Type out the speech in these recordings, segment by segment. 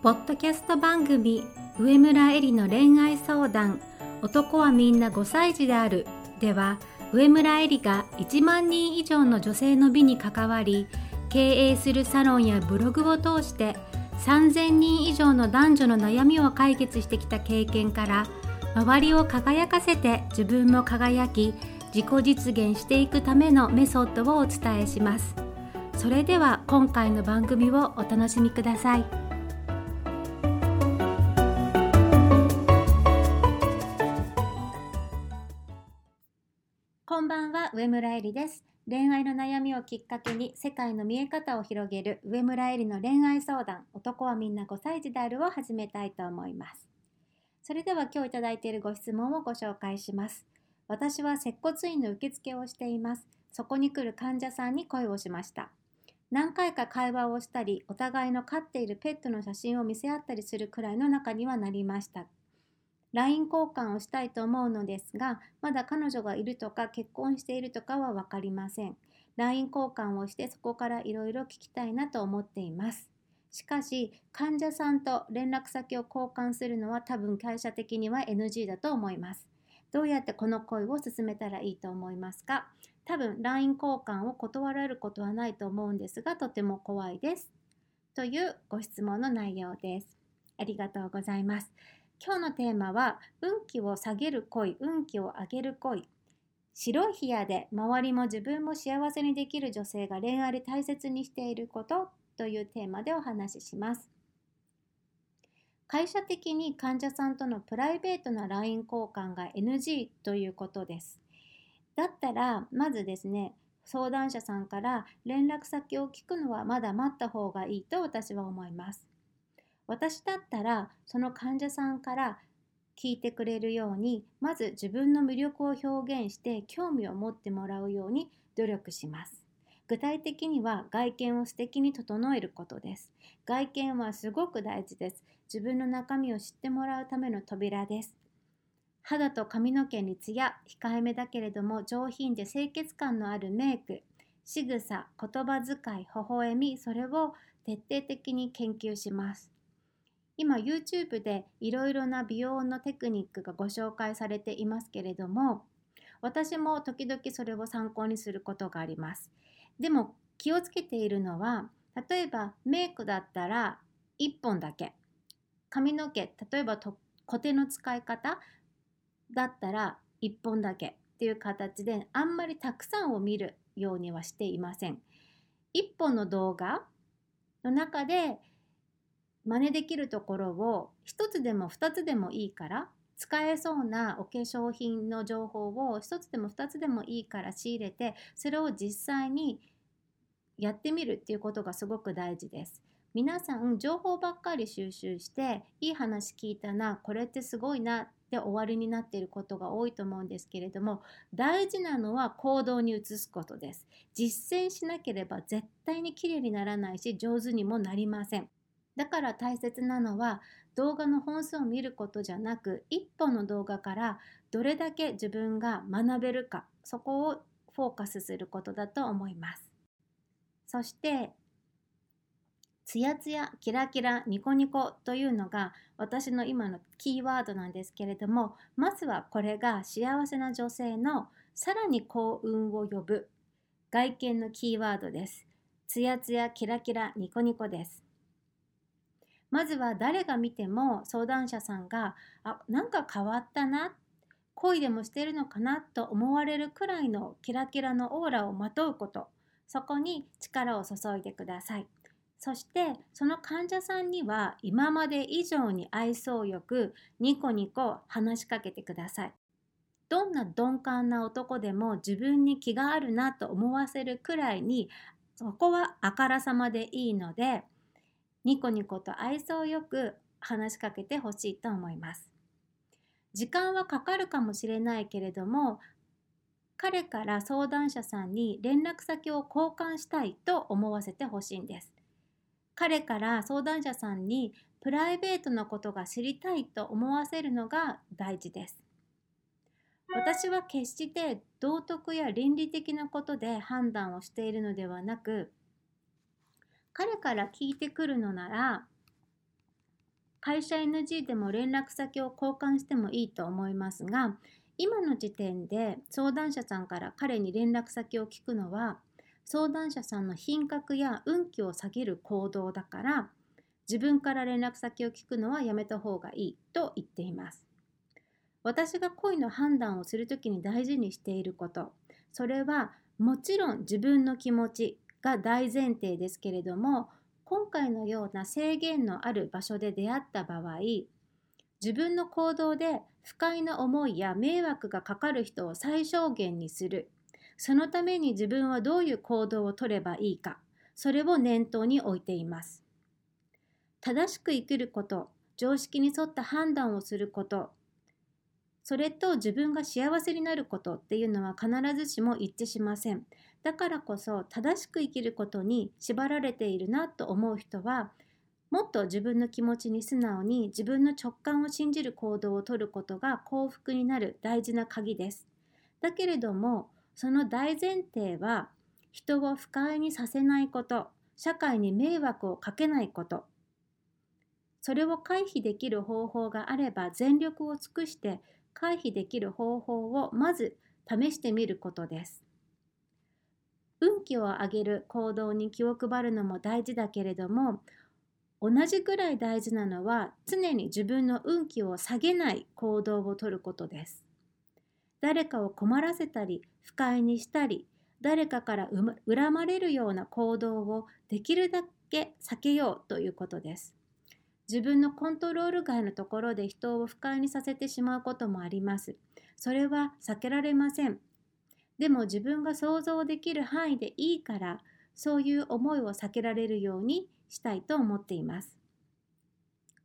ポッドキャスト番組上村えりの恋愛相談。男はみんな5歳児である。では上村えりが1万人以上の女性の美に関わり経営するサロンやブログを通して3000人以上の男女の悩みを解決してきた経験から周りを輝かせて自分も輝き自己実現していくためのメソッドをお伝えします。それでは今回の番組をお楽しみください。んばんは上村えりです。恋愛の悩みをきっかけに世界の見え方を広げる上村えりの恋愛相談。男はみんな5歳児であるを始めたいと思います。それでは今日いただいているご質問をご紹介します。私は接骨院の受付をしています。そこに来る患者さんに声をしました。何回か会話をしたりお互いの飼っているペットの写真を見せ合ったりするくらいの仲にはなりました。LINE 交換をしたいと思うのですが、まだ彼女がいるとか結婚しているとかは分かりません。LINE 交換をしてそこからいろいろ聞きたいなと思っています。しかし、患者さんと連絡先を交換するのは多分会社的には NG だと思います。どうやってこの恋を進めたらいいと思いますか？多分 LINE 交換を断られることはないと思うんですが、とても怖いです。というご質問の内容です。ありがとうございます。今日のテーマは運気を下げる恋運気を上げる恋。白い部屋で周りも自分も幸せにできる女性が恋愛で大切にしていることというテーマでお話しします。会社的に患者さんとのプライベートな LINE 交換が NG ということです。だったらまずですね相談者さんから連絡先を聞くのはまだ待った方がいいと私は思います。私だったらその患者さんから聞いてくれるようにまず自分の魅力を表現して興味を持ってもらうように努力します。具体的には外見を素敵に整えることです。外見はすごく大事です。自分の中身を知ってもらうための扉です。肌と髪の毛にツヤ控えめだけれども上品で清潔感のあるメイク仕草言葉遣い微笑みそれを徹底的に研究します。今 YouTube でいろいろな美容のテクニックがご紹介されていますけれども私も時々それを参考にすることがあります。でも気をつけているのは例えばメイクだったら1本だけ。髪の毛例えばコテの使い方だったら1本だけっていう形であんまりたくさんを見るようにはしていません。1本の動画の中で真似できるところを1つでも2つでもいいから使えそうなお化粧品の情報を1つでも2つでもいいから仕入れてそれを実際にやってみるっていうことがすごく大事です。皆さん情報ばっかり収集していい話聞いたなこれってすごいなって終わりになっていることが多いと思うんですけれども大事なのは行動に移すことです実践しなければ絶対にきれいにならないし上手にもなりませんだから大切なのは動画の本数を見ることじゃなく一本の動画からどれだけ自分が学べるかそこをフォーカスすることだと思います。そしてツヤツヤキラキラニコニコというのが私の今のキーワードなんですけれどもまずはこれが幸せな女性のさらに幸運を呼ぶ外見のキーワードです。ツヤツヤキラキラニコニコです。まずは誰が見ても相談者さんがあなんか変わったな恋でもしてるのかなと思われるくらいのキラキラのオーラをまとうこと。そこに力を注いでください。そしてその患者さんには今まで以上に愛想よくニコニコ話しかけてください。どんな鈍感な男でも自分に気があるなと思わせるくらいにそこはあからさまでいいのでニコニコと愛想よく話しかけてほしいと思います。時間はかかるかもしれないけれども彼から相談者さんに連絡先を交換したいと思わせてほしいんです。彼から相談者さんにプライベートなことが知りたいと思わせるのが大事です。私は決して道徳や倫理的なことで判断をしているのではなく彼から聞いてくるのなら会社 NG でも連絡先を交換してもいいと思いますが今の時点で相談者さんから彼に連絡先を聞くのは相談者さんの品格や運気を下げる行動だから自分から連絡先を聞くのはやめた方がいいと言っています。私が恋の判断をするときに大事にしていることそれはもちろん自分の気持ちが大前提ですけれども今回のような制限のある場所で出会った場合自分の行動で不快な思いや迷惑がかかる人を最小限にする。そのために自分はどういう行動をとればいいかそれを念頭に置いています。正しく生きること常識に沿った判断をすることそれと自分が幸せになることっていうのは必ずしも一致しませんだからこそ正しく生きることに縛られているなと思う人はもっと自分の気持ちに素直に自分の直感を信じる行動をとることが幸福になる大事な鍵です。だけれどもその大前提は人を不快にさせないこと社会に迷惑をかけないことそれを回避できる方法があれば全力を尽くして回避できる方法をまず試してみることです。運気を上げる行動に気を配るのも大事だけれども同じぐらい大事なのは常に自分の運気を下げない行動をとることです。誰かを困らせたり不快にしたり誰かから恨まれるような行動をできるだけ避けようということです。自分のコントロール外のところで人を不快にさせてしまうこともあります。それは避けられません。でも自分が想像できる範囲でいいからそういう思いを避けられるようにしたいと思っています。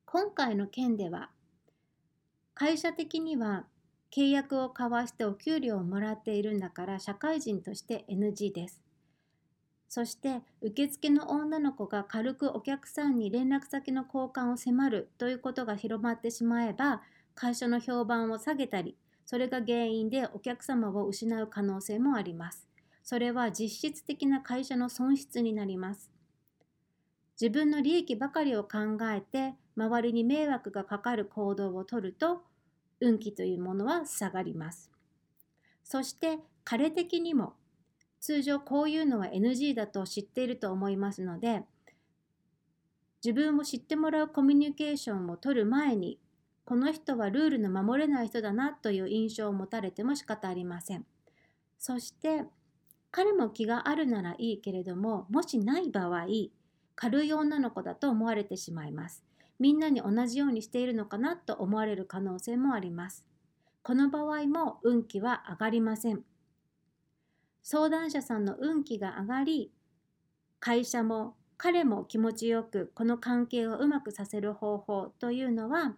今回の件では会社的には契約を交わしてお給料をもらっているんだから社会人として NG です。そして受付の女の子が軽くお客さんに連絡先の交換を迫るということが広まってしまえば会社の評判を下げたりそれが原因でお客様を失う可能性もあります。それは実質的な会社の損失になります。自分の利益ばかりを考えて周りに迷惑がかかる行動をとると運気というものは下がります。そして彼的にも通常こういうのは NG だと知っていると思いますので自分を知ってもらうコミュニケーションを取る前にこの人はルールの守れない人だなという印象を持たれても仕方ありません。そして彼も気があるならいいけれどももしない場合軽い女の子だと思われてしまいます。みんなに同じようにしているのかなと思われる可能性もあります。この場合も運気は上がりません。相談者さんの運気が上がり会社も彼も気持ちよくこの関係をうまくさせる方法というのは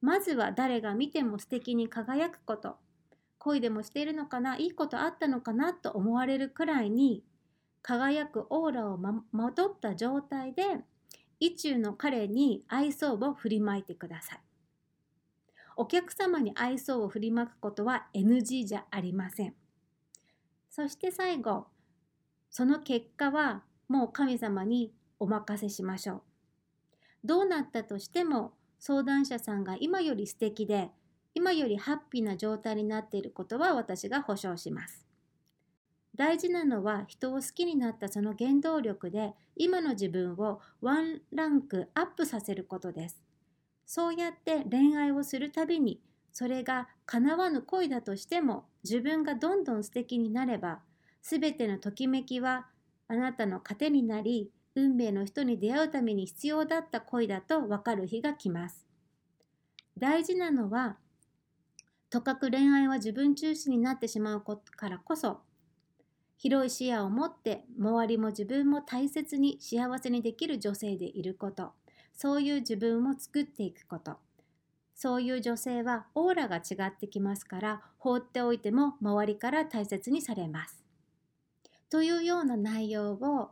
まずは誰が見ても素敵に輝くこと恋でもしているのかないいことあったのかなと思われるくらいに輝くオーラをまとった状態で意中の彼に愛想を振りまいてください。お客様に愛想を振りまくことは NG じゃありません。そして最後、その結果はもう神様にお任せしましょう。どうなったとしても相談者さんが今より素敵で今よりハッピーな状態になっていることは私が保証します。大事なのは人を好きになったその原動力で今の自分をワンランクアップさせることです。そうやって恋愛をするたびにそれが叶わぬ恋だとしても自分がどんどん素敵になれば全てのときめきはあなたの糧になり運命の人に出会うために必要だった恋だと分かる日が来ます。大事なのは、とかく恋愛は自分中心になってしまうからこそ、広い視野を持って周りも自分も大切に幸せにできる女性でいること、そういう自分を作っていくこと。そういう女性はオーラが違ってきますから放っておいても周りから大切にされます。というような内容を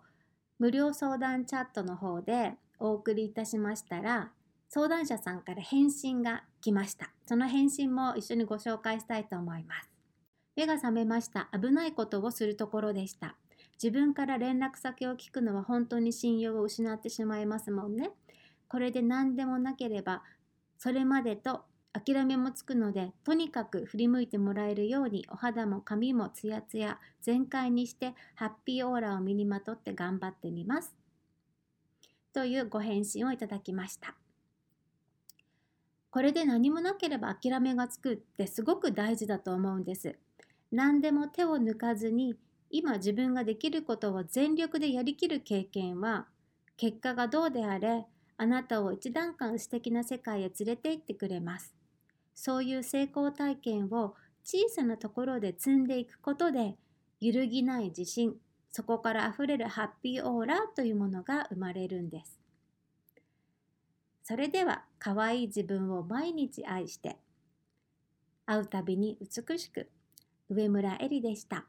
無料相談チャットの方でお送りいたしましたら、相談者さんから返信が来ました。その返信も一緒にご紹介したいと思います。目が覚めました。危ないことをするところでした。自分から連絡先を聞くのは本当に信用を失ってしまいますもんね。これで何でもなければそれまでと諦めもつくのでとにかく振り向いてもらえるようにお肌も髪もツヤツヤ全開にしてハッピーオーラを身にまとって頑張ってみます。というご返信をいただきました。これで何もなければ諦めがつくってすごく大事だと思うんです。何でも手を抜かずに今自分ができることを全力でやりきる経験は結果がどうであれあなたを一段階素敵な世界へ連れて行ってくれます。そういう成功体験を小さなところで積んでいくことで揺るぎない自信そこからあふれるハッピーオーラというものが生まれるんです。それでは可愛い自分を毎日愛して会うたびに美しく上村えりでした。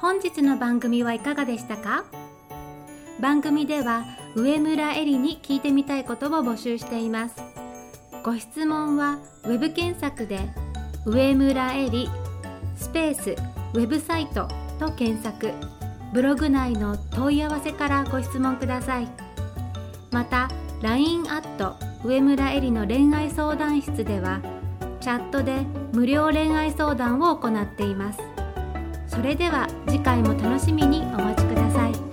本日の番組はいかがでしたか？番組では上村えりに聞いてみたいことを募集しています。ご質問は web 検索で上村えりスペースウェブサイトと検索。ブログ内の問い合わせからご質問ください。また LINE アット上村えりの恋愛相談室ではチャットで無料恋愛相談を行っています。それでは次回も楽しみにお待ちください。